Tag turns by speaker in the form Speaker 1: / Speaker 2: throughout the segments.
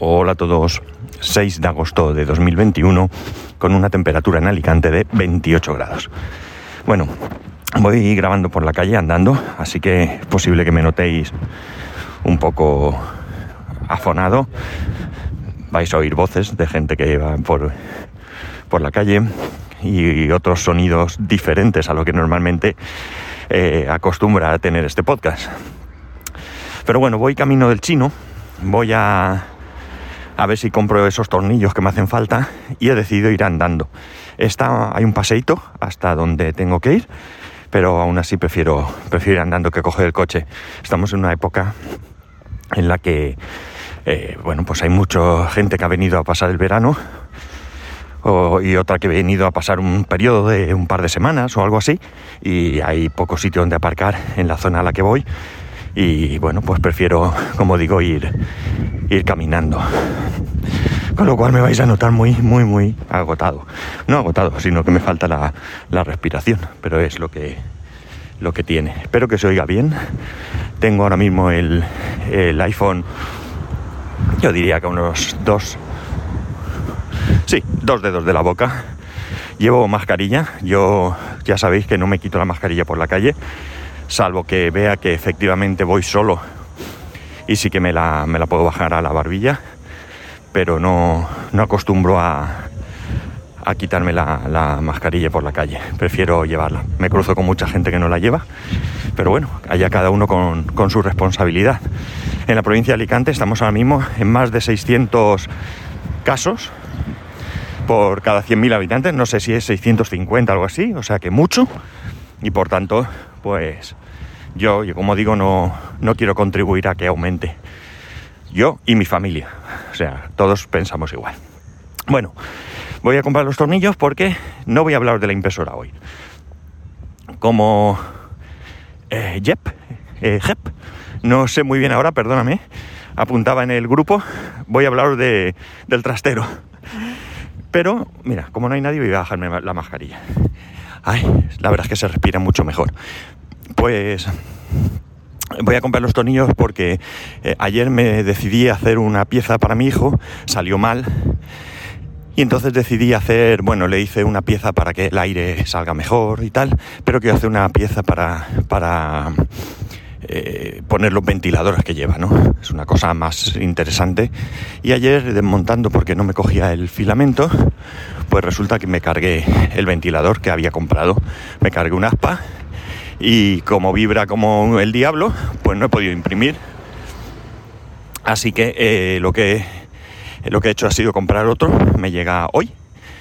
Speaker 1: Hola a todos. 6 de agosto de 2021 con una temperatura en Alicante de 28 grados. Bueno, voy grabando por la calle andando, así que es posible que me notéis un poco afonado. Vais a oír voces de gente que va por, por la calle y otros sonidos diferentes a lo que normalmente eh, acostumbra a tener este podcast. Pero bueno, voy camino del chino, voy a a ver si compro esos tornillos que me hacen falta y he decidido ir andando. Está, hay un paseito hasta donde tengo que ir, pero aún así prefiero, prefiero ir andando que coger el coche. Estamos en una época en la que, eh, bueno, pues hay mucha gente que ha venido a pasar el verano y otra que ha venido a pasar un periodo de un par de semanas o algo así y hay poco sitio donde aparcar en la zona a la que voy y bueno, pues prefiero, como digo, ir, ir caminando. Con lo cual me vais a notar muy, muy, muy agotado. No agotado, sino que me falta la, respiración, pero es lo que, lo que tiene. Espero que se oiga bien. Tengo ahora mismo el, el iPhone, yo diría que unos dos, sí, dos dedos de la boca. Llevo mascarilla, yo ya sabéis que no me quito la mascarilla por la calle, salvo que vea que efectivamente voy solo y sí que me la, me la puedo bajar a la barbilla, pero no, no acostumbro a, a quitarme la, mascarilla por la calle, prefiero llevarla. Me cruzo con mucha gente que no la lleva, pero bueno, allá cada uno con, con su responsabilidad. En la provincia de Alicante estamos ahora mismo en más de 600 casos por cada 100.000 habitantes, no sé si es 650 algo así, o sea que mucho, y por tanto, pues yo, como digo, no, no quiero contribuir a que aumente. Yo y mi familia. O sea, todos pensamos igual. Bueno, voy a comprar los tornillos porque no voy a hablar de la impresora hoy. Como eh, Jep, eh, no sé muy bien ahora, perdóname, apuntaba en el grupo, voy a hablar de, del trastero. Pero, mira, como no hay nadie, voy a bajarme la mascarilla. Ay, la verdad es que se respira mucho mejor. Pues voy a comprar los tornillos porque eh, ayer me decidí hacer una pieza para mi hijo, salió mal. Y entonces decidí hacer, bueno, le hice una pieza para que el aire salga mejor y tal, pero quiero hacer una pieza para, para eh, poner los ventiladores que lleva, ¿no? Es una cosa más interesante. Y ayer desmontando porque no me cogía el filamento, pues resulta que me cargué el ventilador que había comprado. Me cargué un aspa y como vibra como el diablo, pues no he podido imprimir. Así que eh, lo que lo que he hecho ha sido comprar otro, me llega hoy,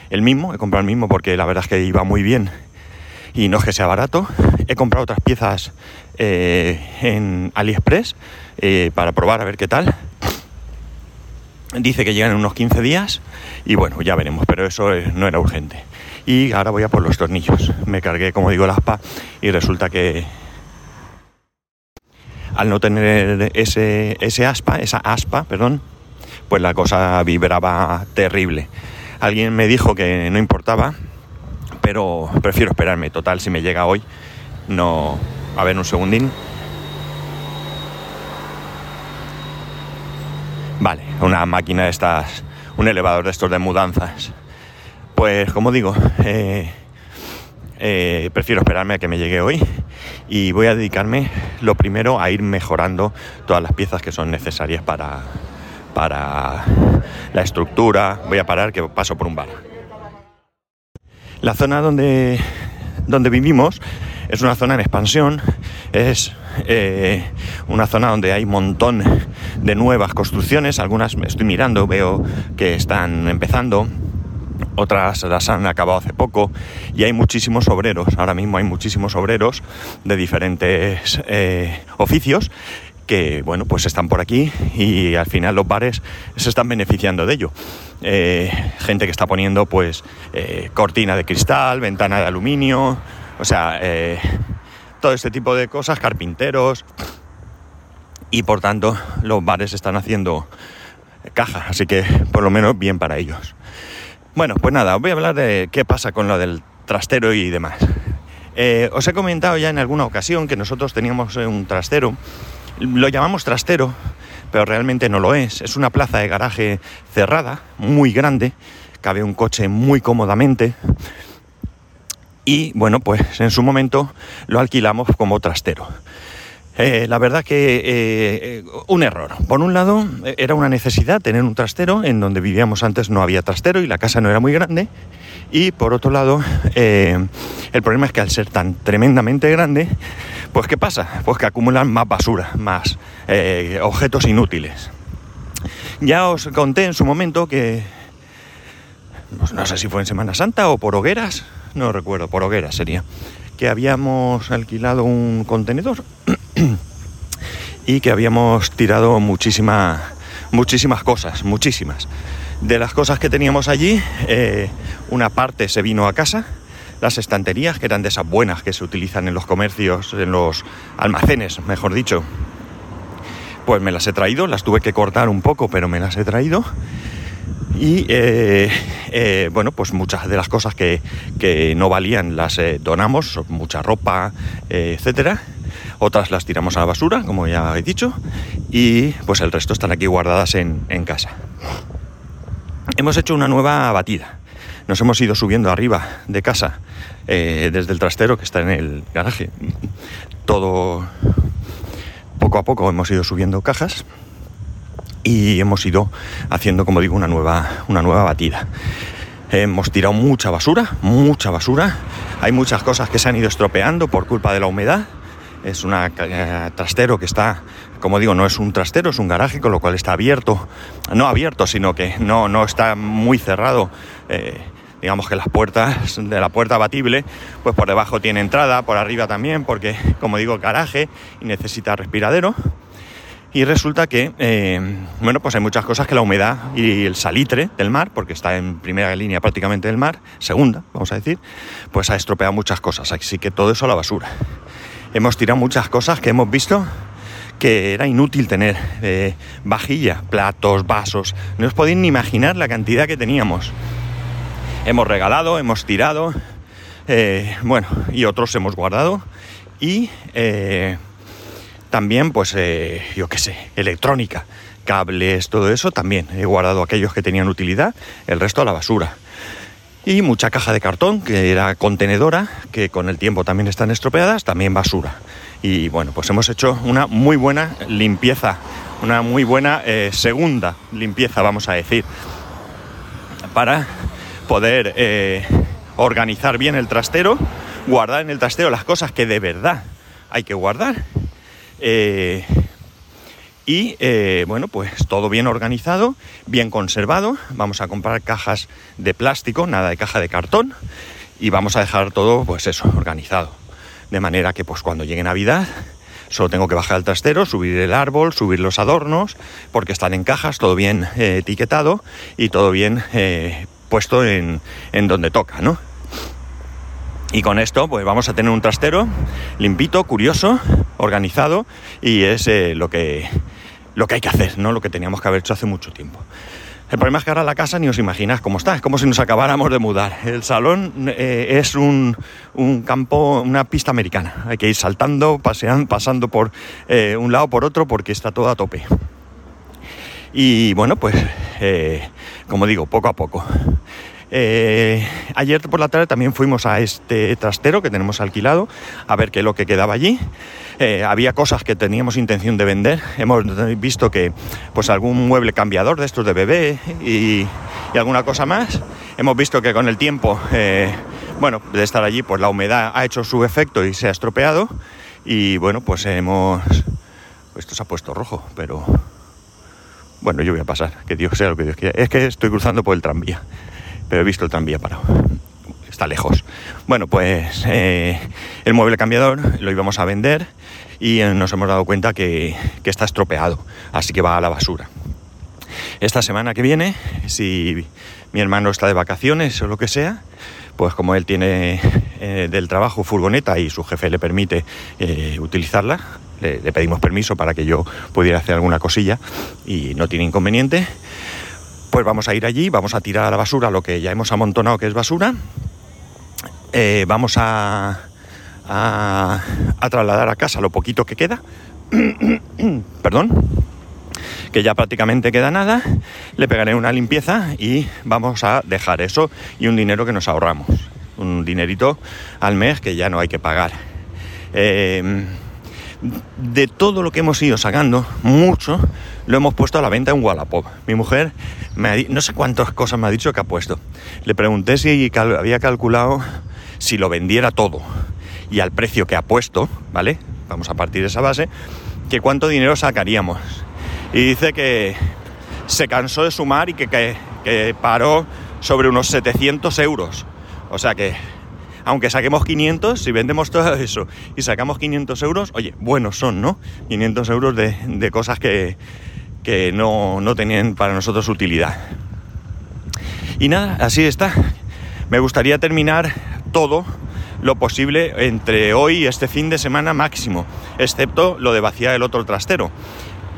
Speaker 1: el mismo, he comprado el mismo porque la verdad es que iba muy bien y no es que sea barato. He comprado otras piezas eh, en AliExpress eh, para probar a ver qué tal. Dice que llegan en unos 15 días y bueno, ya veremos, pero eso no era urgente y ahora voy a por los tornillos. Me cargué, como digo, la aspa y resulta que al no tener ese, ese aspa, esa aspa, perdón, pues la cosa vibraba terrible. Alguien me dijo que no importaba, pero prefiero esperarme. Total, si me llega hoy, no... A ver, un segundín. Vale, una máquina de estas, un elevador de estos de mudanzas. Pues como digo, eh, eh, prefiero esperarme a que me llegue hoy y voy a dedicarme lo primero a ir mejorando todas las piezas que son necesarias para, para la estructura. Voy a parar que paso por un bar. La zona donde, donde vivimos es una zona en expansión, es eh, una zona donde hay un montón de nuevas construcciones, algunas estoy mirando, veo que están empezando, otras las han acabado hace poco y hay muchísimos obreros, ahora mismo hay muchísimos obreros de diferentes eh, oficios que bueno pues están por aquí y al final los bares se están beneficiando de ello eh, gente que está poniendo pues eh, cortina de cristal ventana de aluminio o sea todo este tipo de cosas carpinteros y por tanto los bares están haciendo caja así que por lo menos bien para ellos bueno, pues nada, os voy a hablar de qué pasa con lo del trastero y demás. Eh, os he comentado ya en alguna ocasión que nosotros teníamos un trastero, lo llamamos trastero pero realmente no lo es. Es una plaza de garaje cerrada, muy grande, cabe un coche muy cómodamente. Y bueno, pues en su momento lo alquilamos como trastero. Eh, la verdad que eh, un error. Por un lado, era una necesidad tener un trastero. En donde vivíamos antes no había trastero y la casa no era muy grande. Y por otro lado, eh, el problema es que al ser tan tremendamente grande, pues ¿qué pasa? Pues que acumulan más basura, más objetos inútiles. Ya os conté en su momento que, pues no sé si fue en Semana Santa o por hogueras, no recuerdo, por hogueras sería, que habíamos alquilado un contenedor y que habíamos tirado muchísimas muchísimas cosas, muchísimas. De las cosas que teníamos allí, eh, una parte se vino a casa, las estanterías, que eran de esas buenas que se utilizan en los comercios, en los almacenes, mejor dicho, pues me las he traído, las tuve que cortar un poco, pero me las he traído. Y eh, eh, bueno, pues muchas de las cosas que, no valían las donamos, mucha ropa, etcétera otras las tiramos a la basura, como ya he dicho, y pues el resto están aquí guardadas en, casa. Hemos hecho una nueva batida. Nos hemos ido subiendo arriba de casa eh, desde el trastero que está en el garaje. Todo poco a poco hemos ido subiendo cajas y hemos ido haciendo, como digo, una nueva, una nueva batida. Hemos tirado mucha basura, mucha basura. Hay muchas cosas que se han ido estropeando por culpa de la humedad es un eh, trastero que está, como digo, no es un trastero, es un garaje, con lo cual está abierto, no abierto, sino que no, no está muy cerrado. Eh, digamos que las puertas de la puerta abatible, pues por debajo tiene entrada, por arriba también, porque, como digo, garaje y necesita respiradero. Y resulta que, eh, bueno, pues hay muchas cosas que la humedad y el salitre del mar, porque está en primera línea prácticamente del mar, segunda, vamos a decir, pues ha estropeado muchas cosas. Así que todo eso a la basura hemos tirado muchas cosas que hemos visto que era inútil tener eh, vajilla, platos, vasos. No os podéis ni imaginar la cantidad que teníamos. Hemos regalado, hemos tirado, eh, bueno, y otros hemos guardado. Y eh, también, pues, yo qué sé, electrónica, cables, todo eso, también he guardado aquellos que tenían utilidad, el resto a la basura y mucha caja de cartón que era contenedora, que con el tiempo también están estropeadas, también basura. Y bueno, pues hemos hecho una muy buena limpieza, una muy buena eh, segunda limpieza, vamos a decir, para poder eh, organizar bien el trastero, guardar en el trastero las cosas que de verdad hay que guardar. Eh, y eh, bueno, pues todo bien organizado, bien conservado. Vamos a comprar cajas de plástico, nada de caja de cartón. Y vamos a dejar todo, pues eso, organizado. De manera que pues cuando llegue Navidad, solo tengo que bajar al trastero, subir el árbol, subir los adornos, porque están en cajas, todo bien eh, etiquetado y todo bien eh, puesto en, en donde toca, ¿no? Y con esto, pues vamos a tener un trastero limpito, curioso, organizado, y es lo que lo que hay que hacer, ¿no? Lo que teníamos que haber hecho hace mucho tiempo. El problema es que ahora la casa ni os imagináis cómo está, es como si nos acabáramos de mudar. El salón eh, es un, campo, una pista americana. Hay que ir saltando, pasando por eh, un lado por otro porque está todo a tope. Y bueno, pues eh, como digo, poco a poco. Ayer por la tarde también fuimos a este trastero que tenemos alquilado a ver qué es lo que quedaba allí. Eh, había cosas que teníamos intención de vender. Hemos visto que pues algún mueble cambiador de estos de bebé y, alguna cosa más. Hemos visto que con el tiempo, eh, bueno, de estar allí, pues la humedad ha hecho su efecto y se ha estropeado. Y bueno, pues hemos... Esto se ha puesto rojo, pero... Bueno, yo voy a pasar, que Dios sea lo que Dios quiera. Es que estoy cruzando por el tranvía, pero he visto el tranvía parado está lejos. Bueno, pues eh, el mueble cambiador lo íbamos a vender y eh, nos hemos dado cuenta que, está estropeado, así que va a la basura. Esta semana que viene, si mi hermano está de vacaciones o lo que sea, pues como él tiene eh, del trabajo furgoneta y su jefe le permite utilizarla, le, le, pedimos permiso para que yo pudiera hacer alguna cosilla y no tiene inconveniente, pues vamos a ir allí, vamos a tirar a la basura lo que ya hemos amontonado que es basura eh, vamos a, trasladar a casa lo poquito que queda. Perdón. que ya prácticamente queda nada, le pegaré una limpieza y vamos a dejar eso y un dinero que nos ahorramos. Un dinerito al mes que ya no hay que pagar. Em, de todo lo que hemos ido sacando, mucho lo hemos puesto a la venta en Wallapop. Mi mujer, me no sé cuántas cosas me ha dicho que ha puesto. Le pregunté si había calculado si lo vendiera todo y al precio que ha puesto, ¿vale? Vamos a partir de esa base, que cuánto dinero sacaríamos. Y dice que se cansó de sumar y que, que paró sobre unos 700 euros. O sea que aunque saquemos 500, si vendemos todo eso y sacamos 500 euros, oye, buenos son, ¿no? 500 euros de, cosas que, no, no tenían para nosotros utilidad. Y nada, así está. Me gustaría terminar todo lo posible entre hoy y este fin de semana máximo, excepto lo de vaciar el otro trastero.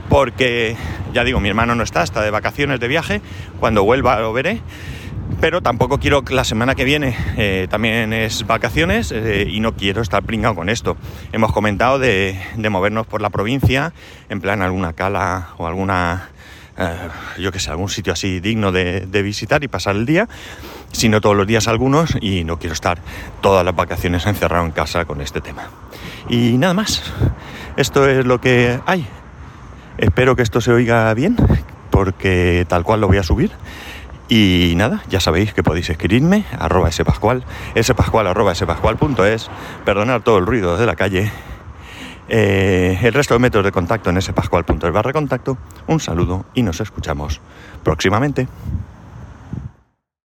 Speaker 1: Porque, ya digo, mi hermano no está, está de vacaciones de viaje, cuando vuelva lo veré pero tampoco quiero que la semana que viene eh, también es vacaciones eh, y no quiero estar pringado con esto. Hemos comentado de, movernos por la provincia, en plan alguna cala o alguna, eh, yo que sé, algún sitio así digno de, de, visitar y pasar el día, si no todos los días algunos, y no quiero estar todas las vacaciones encerrado en casa con este tema. Y nada más, esto es lo que hay. Espero que esto se oiga bien, porque tal cual lo voy a subir. Y nada, ya sabéis que podéis escribirme, arroba spascual, spascual arroba spascual.es, perdonar todo el ruido de la calle. Eh, el resto de métodos de contacto en spascual.es barra contacto. Un saludo y nos escuchamos próximamente.